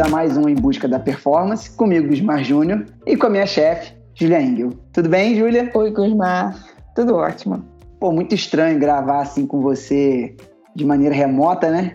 a mais um Em Busca da Performance, comigo, Gusmar Júnior, e com a minha chefe, Julia Engel. Tudo bem, Julia? Oi, Gusmar. Tudo ótimo. Pô, muito estranho gravar assim com você de maneira remota, né?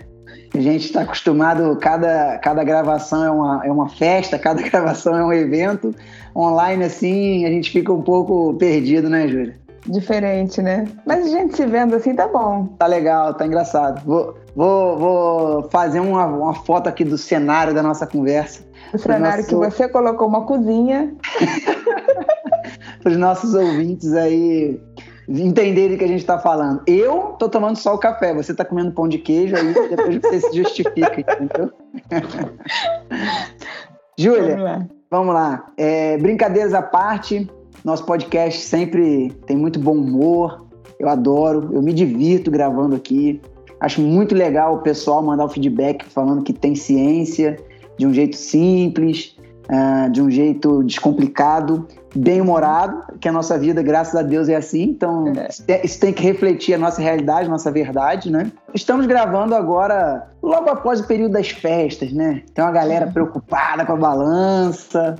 A gente está acostumado, cada, cada gravação é uma, é uma festa, cada gravação é um evento. Online, assim, a gente fica um pouco perdido, né, Júlia? Diferente, né? Mas a gente se vendo assim tá bom. Tá legal, tá engraçado. Vou, vou, vou fazer uma, uma foto aqui do cenário da nossa conversa. O cenário nosso... que você colocou uma cozinha. Para os nossos ouvintes aí entenderem o que a gente está falando. Eu tô tomando só o café, você está comendo pão de queijo, aí depois você se justifica, entendeu? Júlia, vamos lá. Vamos lá. É, brincadeiras à parte, nosso podcast sempre tem muito bom humor, eu adoro, eu me divirto gravando aqui. Acho muito legal o pessoal mandar o feedback falando que tem ciência de um jeito simples, uh, de um jeito descomplicado bem-humorado, que a nossa vida, graças a Deus, é assim. Então, é. isso tem que refletir a nossa realidade, a nossa verdade, né? Estamos gravando agora, logo após o período das festas, né? Tem uma galera preocupada com a balança.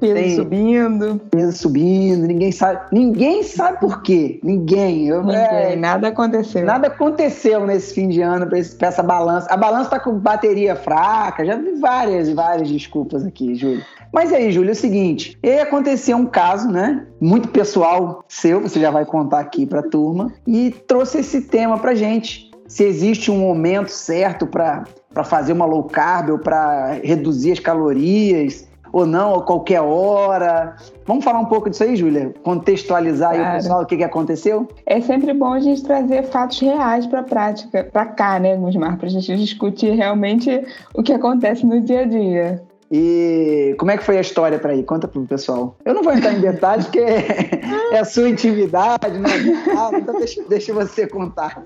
Peso tem... subindo. Peso subindo, ninguém sabe. Ninguém sabe por quê. Ninguém. Eu, ninguém. É... Nada aconteceu. Nada aconteceu nesse fim de ano para essa balança. A balança tá com bateria fraca. Já vi várias, várias desculpas aqui, Júlio. Mas aí, Júlio, é o seguinte: e aconteceu um caso, né? Muito pessoal seu, você já vai contar aqui para a turma, e trouxe esse tema para gente. Se existe um momento certo para fazer uma low carb ou para reduzir as calorias, ou não, a qualquer hora. Vamos falar um pouco disso aí, Júlia? Contextualizar claro. aí o pessoal o que, que aconteceu? É sempre bom a gente trazer fatos reais para a prática, para cá, né, Gusmar? Para a gente discutir realmente o que acontece no dia a dia. E como é que foi a história para ir? Conta pro pessoal. Eu não vou entrar em detalhes porque é a sua intimidade, né? Então deixa, deixa você contar.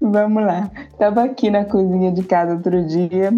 Vamos lá. Tava aqui na cozinha de casa outro dia.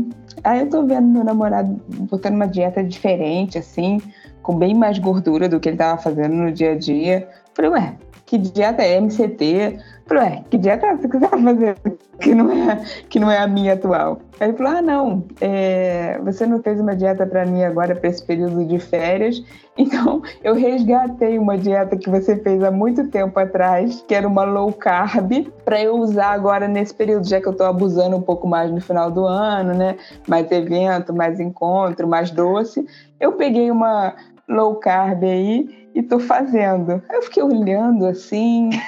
Aí eu tô vendo meu namorado botando uma dieta diferente, assim, com bem mais gordura do que ele tava fazendo no dia a dia. Falei, ué, que dieta é MCT? Falei, ué, que dieta você tá fazendo que não é, que não é a minha atual? Aí ele falou, ah, não, é, você não fez uma dieta para mim agora para esse período de férias, então eu resgatei uma dieta que você fez há muito tempo atrás, que era uma low carb, para eu usar agora nesse período, já que eu tô abusando um pouco mais no final do ano, né? Mais evento, mais encontro, mais doce. Eu peguei uma low carb aí e tô fazendo. Eu fiquei olhando assim.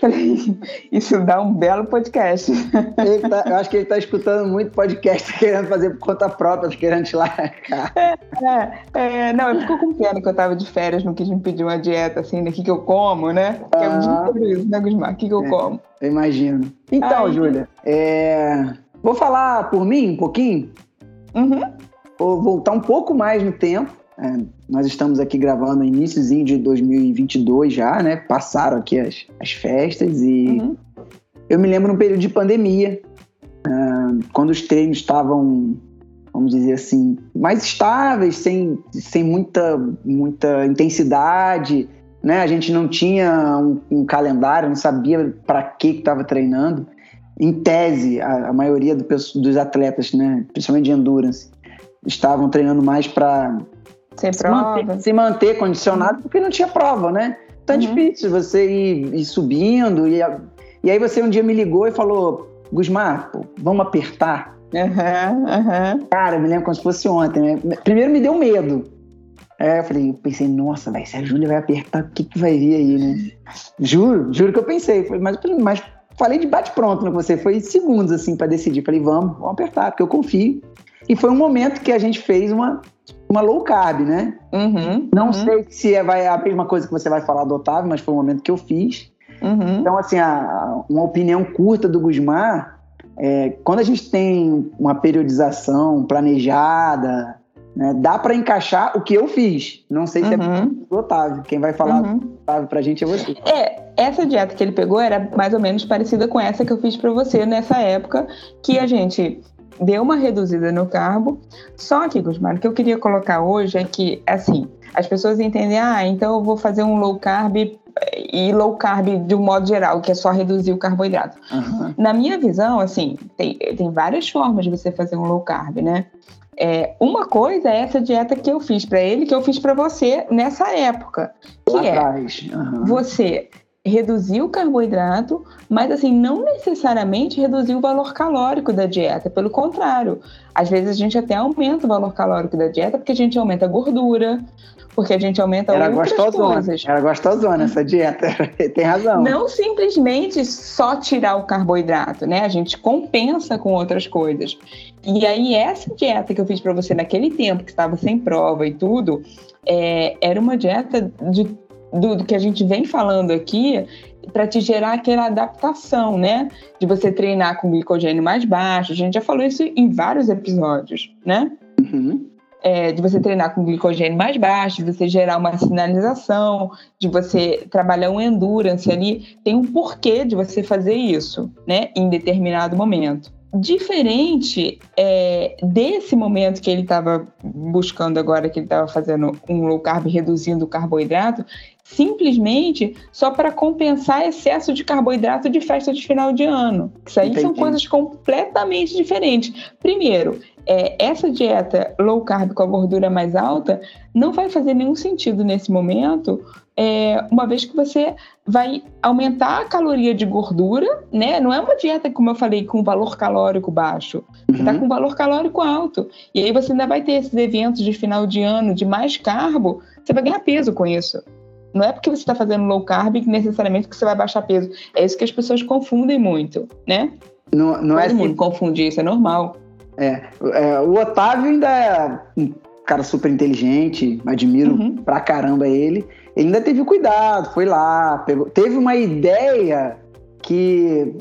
Falei, isso dá um belo podcast. Tá, eu acho que ele está escutando muito podcast querendo fazer por conta própria, querendo te largar. É, é, é, não, ele ficou com pena que eu estava de férias, não quis me pedir uma dieta assim, né? O que, que eu como, né? Que é um dia isso, né, Gusmar? O que, que eu é, como? Eu imagino. Então, Ai, Júlia, é... vou falar por mim um pouquinho. Uhum. Vou voltar um pouco mais no tempo. É, nós estamos aqui gravando iníciozinho de 2022 já, né? Passaram aqui as, as festas e uhum. eu me lembro no período de pandemia, uh, quando os treinos estavam, vamos dizer assim, mais estáveis, sem, sem muita, muita intensidade, né? A gente não tinha um, um calendário, não sabia para que estava treinando. Em tese, a, a maioria do, dos atletas, né, principalmente de endurance, estavam treinando mais para sem se prova. Manter, se manter condicionado, uhum. porque não tinha prova, né? Então é uhum. difícil você ir, ir subindo. E, e aí você um dia me ligou e falou: Gusmar, pô, vamos apertar. Uhum, uhum. Cara, eu me lembro como se fosse ontem, né? Primeiro me deu medo. É, eu falei, eu pensei, nossa, véio, se a Júlia vai apertar, o que, que vai vir aí, né? Juro, juro que eu pensei, mas, mas falei de bate-pronto com você, foi segundos assim para decidir. Falei, vamos, vamos apertar, porque eu confio. E foi um momento que a gente fez uma uma low carb, né? Uhum, não uhum. sei se é vai, a mesma coisa que você vai falar do Otávio, mas foi o momento que eu fiz. Uhum. Então, assim, a, uma opinião curta do Gusmar, é, quando a gente tem uma periodização planejada, né, dá para encaixar o que eu fiz. Não sei se é uhum. do Otávio. Quem vai falar uhum. do Otávio pra gente é você. É, essa dieta que ele pegou era mais ou menos parecida com essa que eu fiz para você nessa época, que a gente deu uma reduzida no carbo. Só que, Gusmar, o que eu queria colocar hoje é que, assim, as pessoas entendem, ah, então eu vou fazer um low carb e, low carb de um modo geral, que é só reduzir o carboidrato. Uhum. Na minha visão, assim, tem, tem várias formas de você fazer um low carb, né? É, uma coisa é essa dieta que eu fiz para ele, que eu fiz para você nessa época, que Lá é uhum. você reduzir o carboidrato, mas assim, não necessariamente reduzir o valor calórico da dieta, pelo contrário. Às vezes a gente até aumenta o valor calórico da dieta porque a gente aumenta a gordura, porque a gente aumenta Era outras gostosona. coisas. Era gostosona essa dieta, tem razão. Não simplesmente só tirar o carboidrato, né? A gente compensa com outras coisas. E aí essa dieta que eu fiz para você naquele tempo que estava sem prova e tudo, é, era uma dieta de, do, do que a gente vem falando aqui para te gerar aquela adaptação, né? De você treinar com glicogênio mais baixo. A gente já falou isso em vários episódios, né? Uhum é, de você treinar com glicogênio mais baixo, de você gerar uma sinalização, de você trabalhar um endurance ali, tem um porquê de você fazer isso, né, em determinado momento. Diferente é, desse momento que ele estava buscando agora, que ele estava fazendo um low carb, reduzindo o carboidrato, simplesmente só para compensar excesso de carboidrato de festa de final de ano. Isso aí Entendi. são coisas completamente diferentes. Primeiro, é, essa dieta low carb com a gordura mais alta não vai fazer nenhum sentido nesse momento, é, uma vez que você vai aumentar a caloria de gordura, né? Não é uma dieta, como eu falei, com valor calórico baixo. Você está uhum. com valor calórico alto. E aí você ainda vai ter esses eventos de final de ano de mais carbo, você vai ganhar peso com isso. Não é porque você está fazendo low carb que necessariamente que você vai baixar peso. É isso que as pessoas confundem muito, né? Não, não Todo é assim. mundo confunde isso, é normal. É, é, o Otávio ainda é cara super inteligente, admiro uhum. pra caramba ele. Ele ainda teve cuidado, foi lá, pegou, teve uma ideia que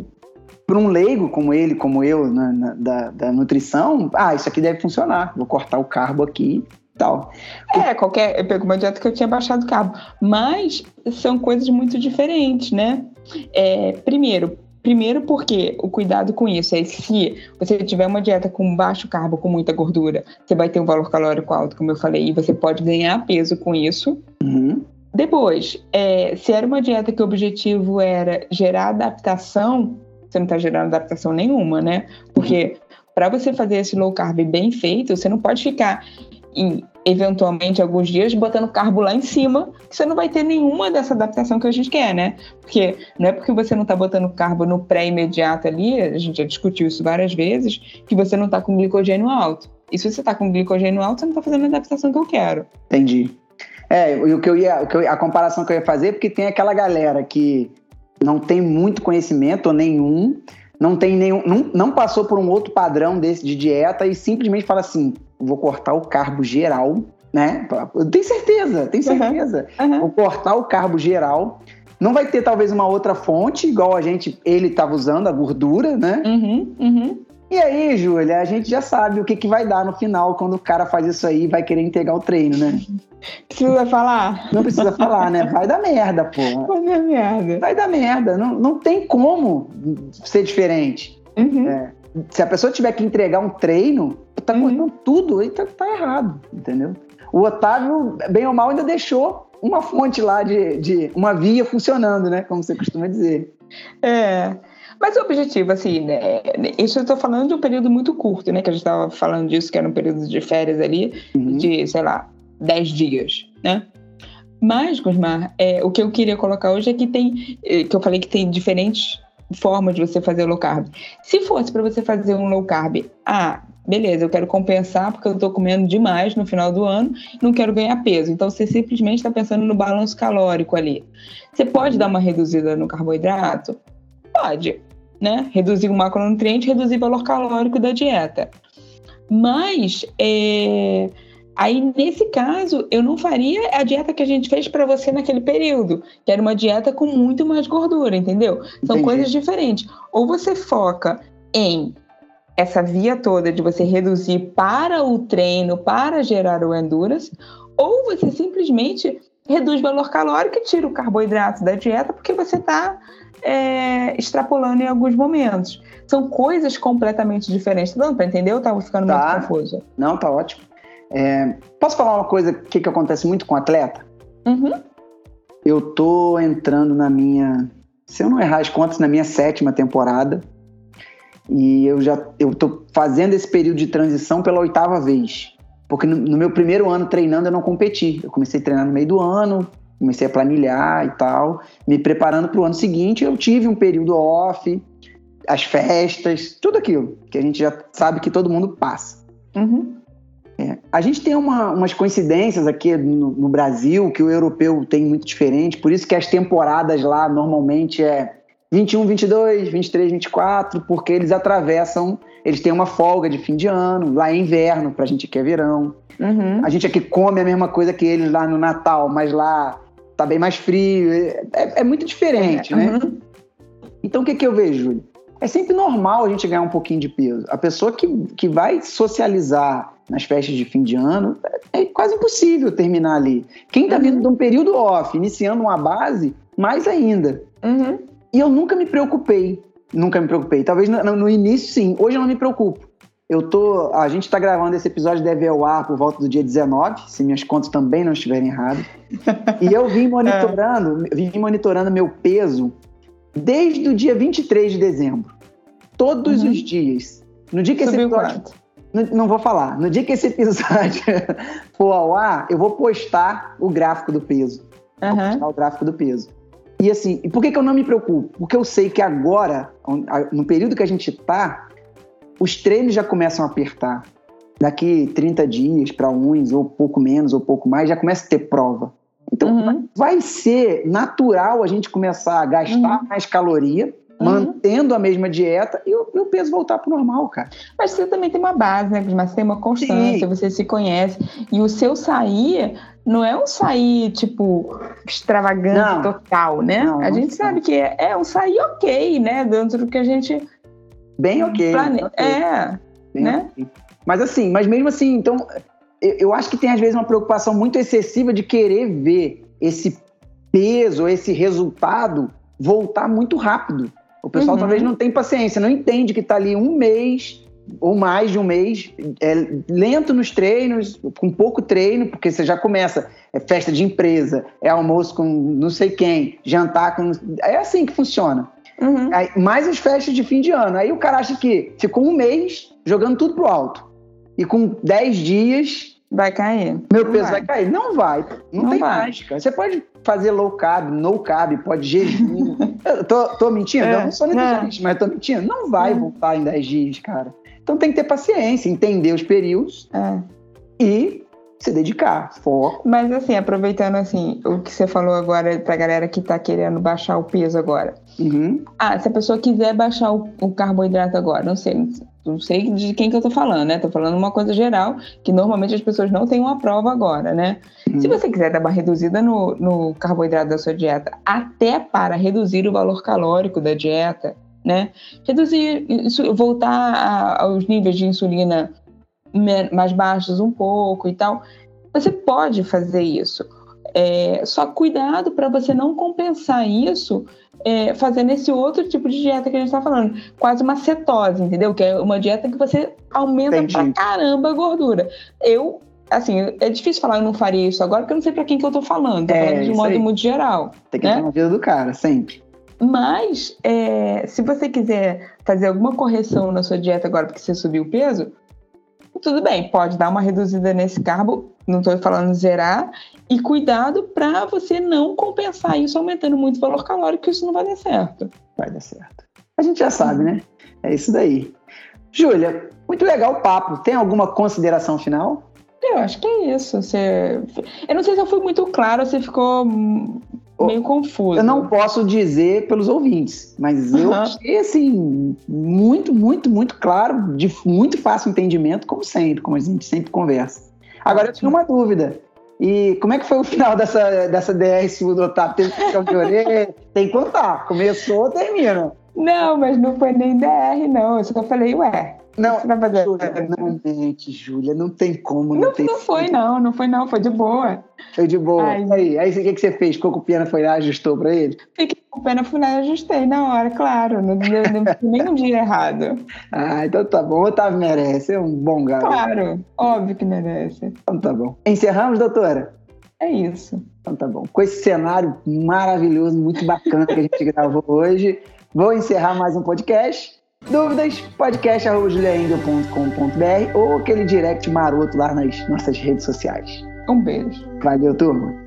para um leigo como ele, como eu, na, na, da, da, nutrição, ah, isso aqui deve funcionar, vou cortar o carbo aqui e tal. É, qualquer. Eu pego uma dieta que eu tinha baixado o carbo. Mas são coisas muito diferentes, né? É, primeiro, Primeiro porque o cuidado com isso é se você tiver uma dieta com baixo carbo, com muita gordura, você vai ter um valor calórico alto, como eu falei, e você pode ganhar peso com isso. Uhum. Depois, é, se era uma dieta que o objetivo era gerar adaptação, você não está gerando adaptação nenhuma, né? Porque para você fazer esse low carb bem feito, você não pode ficar em eventualmente alguns dias botando carbo lá em cima, que você não vai ter nenhuma dessa adaptação que a gente quer, né? Porque não é porque você não está botando carbo no pré-imediato ali, a gente já discutiu isso várias vezes, que você não está com glicogênio alto. E se você está com glicogênio alto, você não está fazendo a adaptação que eu quero. Entendi. É, o que eu ia, o que eu, a comparação que eu ia fazer, porque tem aquela galera que não tem muito conhecimento ou nenhum, não tem nenhum, não, não passou por um outro padrão desse de dieta e simplesmente fala assim: vou cortar o carbo geral, né? Tem certeza, tem certeza. Uhum. Uhum. Vou cortar o carbo geral. Não vai ter talvez uma outra fonte, igual a gente, ele estava usando, a gordura, né? Uhum, uhum. E aí, Júlia, a gente já sabe o que, que vai dar no final quando o cara faz isso aí e vai querer entregar o treino, né? Precisa falar? Não precisa falar, né? Vai dar merda, pô. Vai dar merda. Vai dar merda. Não, não tem como ser diferente. Uhum. É. Se a pessoa tiver que entregar um treino, tá uhum. tudo, aí tá, tá, errado, entendeu? O Otávio, bem ou mal, ainda deixou uma fonte lá de, de uma via funcionando, né? Como você costuma dizer. É. Mas o objetivo, assim, né, isso eu estou falando de um período muito curto, né? Que a gente estava falando disso, que era um período de férias ali, uhum. de, sei lá, 10 dias, né? Mas, Gusmar, é, o que eu queria colocar hoje é que tem, é, que eu falei que tem diferentes formas de você fazer low carb. Se fosse para você fazer um low carb, ah, beleza, eu quero compensar porque eu estou comendo demais no final do ano, não quero ganhar peso. Então você simplesmente está pensando no balanço calórico ali. Você pode dar uma reduzida no carboidrato? Pode, né? Reduzir o macronutriente, reduzir o valor calórico da dieta. Mas é... Aí, nesse caso, eu não faria a dieta que a gente fez para você naquele período, que era uma dieta com muito mais gordura, entendeu? São Entendi. coisas diferentes. Ou você foca em essa via toda de você reduzir para o treino, para gerar o endurance, ou você simplesmente reduz o valor calórico e tira o carboidrato da dieta porque você está é, extrapolando em alguns momentos. São coisas completamente diferentes. Tá dando para entender ou estava ficando tá. muito confuso? Não, tá ótimo. É, posso falar uma coisa que, que acontece muito com atleta? Uhum. Eu tô entrando na minha, se eu não errar as contas, na minha sétima temporada. E eu já eu tô fazendo esse período de transição pela oitava vez. Porque no, no meu primeiro ano treinando eu não competi. Eu comecei a treinar no meio do ano, comecei a planilhar e tal, me preparando para o ano seguinte. Eu tive um período off, as festas, tudo aquilo que a gente já sabe que todo mundo passa. Uhum. É. A gente tem uma, umas coincidências aqui no, no, Brasil que o europeu tem muito diferente, por isso que as temporadas lá normalmente é 21, 22, 23, 24, porque eles atravessam, eles têm uma folga de fim de ano, lá é inverno, pra gente aqui é verão. Uhum. A gente aqui come a mesma coisa que eles lá no Natal, mas lá tá bem mais frio, é, é, muito diferente, né? Uhum. Então o que, que eu vejo, Júlio? É sempre normal a gente ganhar um pouquinho de peso. A pessoa que, que vai socializar nas festas de fim de ano, é quase impossível terminar ali. Quem está uhum. vindo de um período off, iniciando uma base, mais ainda. Uhum. E eu nunca me preocupei. Nunca me preocupei. Talvez no, no início, sim. Hoje eu não me preocupo. Eu tô. A gente está gravando esse episódio, deve ao ar por volta do dia 19, se minhas contas também não estiverem erradas. e eu vim monitorando, é. vim monitorando meu peso desde o dia 23 de dezembro. Todos uhum. os dias. No dia que Subiu esse episódio. Não, não vou falar. No dia que esse episódio for ao ar, eu vou postar o gráfico do peso. Uhum. Vou postar o gráfico do peso. E assim, e por que, que eu não me preocupo? Porque eu sei que agora, no período que a gente está, os treinos já começam a apertar. Daqui 30 dias para uns, ou pouco menos, ou pouco mais, já começa a ter prova. Então, uhum. vai ser natural a gente começar a gastar uhum. mais caloria, uhum. mantendo a mesma dieta e o, e o peso voltar para o normal, cara. Mas você também tem uma base, né, Mas tem uma constância, Sim. você se conhece. E o seu sair não é um sair, tipo, extravagante não. total, né? Não, a gente sabe que é, é, um sair ok, né? Dentro do que a gente. Bem ok. Plane... okay. É. Bem né? Okay. Mas assim, mas mesmo assim, então, eu acho que tem às vezes uma preocupação muito excessiva de querer ver esse peso, esse resultado voltar muito rápido. O pessoal uhum. talvez não tem paciência, não entende que está ali um mês ou mais de um mês, é, lento nos treinos, com pouco treino, porque você já começa, é festa de empresa, é almoço com não sei quem, jantar com. É assim que funciona. Uhum. Aí, mais as festas de fim de ano. Aí o cara acha que ficou um mês jogando tudo pro alto e com 10 dias. Vai cair. Meu peso vai. vai. cair. Não vai. Não, não tem vai. mágica. Você pode fazer low carb, no carb, pode jejum. tô, tô mentindo? É, eu não sou nutricionista, é. mas tô mentindo. Não vai é. voltar em 10 dias, cara. Então tem que ter paciência, entender os períodos é. e se dedicar, foco. Mas assim, aproveitando assim, o que você falou agora pra galera que tá querendo baixar o peso agora. Uhum. Ah, se a pessoa quiser baixar o, o carboidrato agora, não sei, não sei de quem que eu tô falando, né? Tô falando uma coisa geral, que normalmente as pessoas não têm uma prova agora, né? Uhum. Se você quiser dar uma reduzida no, no carboidrato da sua dieta, até para reduzir o valor calórico da dieta, né? Reduzir, voltar a, aos níveis de insulina mais baixos um pouco e tal, você pode fazer isso. É, só cuidado para você não compensar isso é, fazendo esse outro tipo de dieta que a gente está falando, quase uma cetose, entendeu? Que é uma dieta que você aumenta Entendi. pra caramba a gordura. Eu, assim, é difícil falar que eu não faria isso agora, porque eu não sei para quem que eu tô falando, tô é, falando de modo aí. muito geral. Tem que né? na vida do cara, sempre. Mas, é, se você quiser fazer alguma correção na sua dieta agora porque você subiu o peso, tudo bem, pode dar uma reduzida nesse carbo, não estou falando zerar, e cuidado para você não compensar isso aumentando muito o valor calórico, que isso não vai dar certo. Vai dar certo. A gente já sabe, né? É isso daí. Júlia, muito legal o papo. Tem alguma consideração final? Eu acho que é isso. Você... Eu não sei se eu fui muito claro, você ficou meio confuso. Eu não posso dizer pelos ouvintes, mas eu achei assim muito, muito, muito claro, de muito fácil entendimento, como sempre, como a gente sempre conversa. Agora eu tinha uma dúvida. E como é que foi o final dessa, dessa DR do Otávio? Teve que de orelha? Tem que contar. Começou, termina. Não, mas não foi nem DR, não. Eu só falei, ué, não, Júlia, não mente, Júlia, não tem como não, não ter Não foi não, não foi não, foi de boa. Foi de boa. Ai, aí, aí o que, que você fez? Ficou com pena, foi lá, ajustou pra ele? Fiquei com pena, fui lá e ajustei na hora, claro, não deu nenhum dia errado. Ah, então tá bom, o Otávio merece, é um bom garoto. Claro, óbvio que merece. Então tá bom. Encerramos, doutora? É isso. Então tá bom. Com esse cenário maravilhoso, muito bacana que a gente gravou hoje, vou encerrar mais um podcast. Dúvidas? podcast.juliaengel.com.br ou aquele direct maroto lá nas nossas redes sociais. Um beijo. Valeu, turma.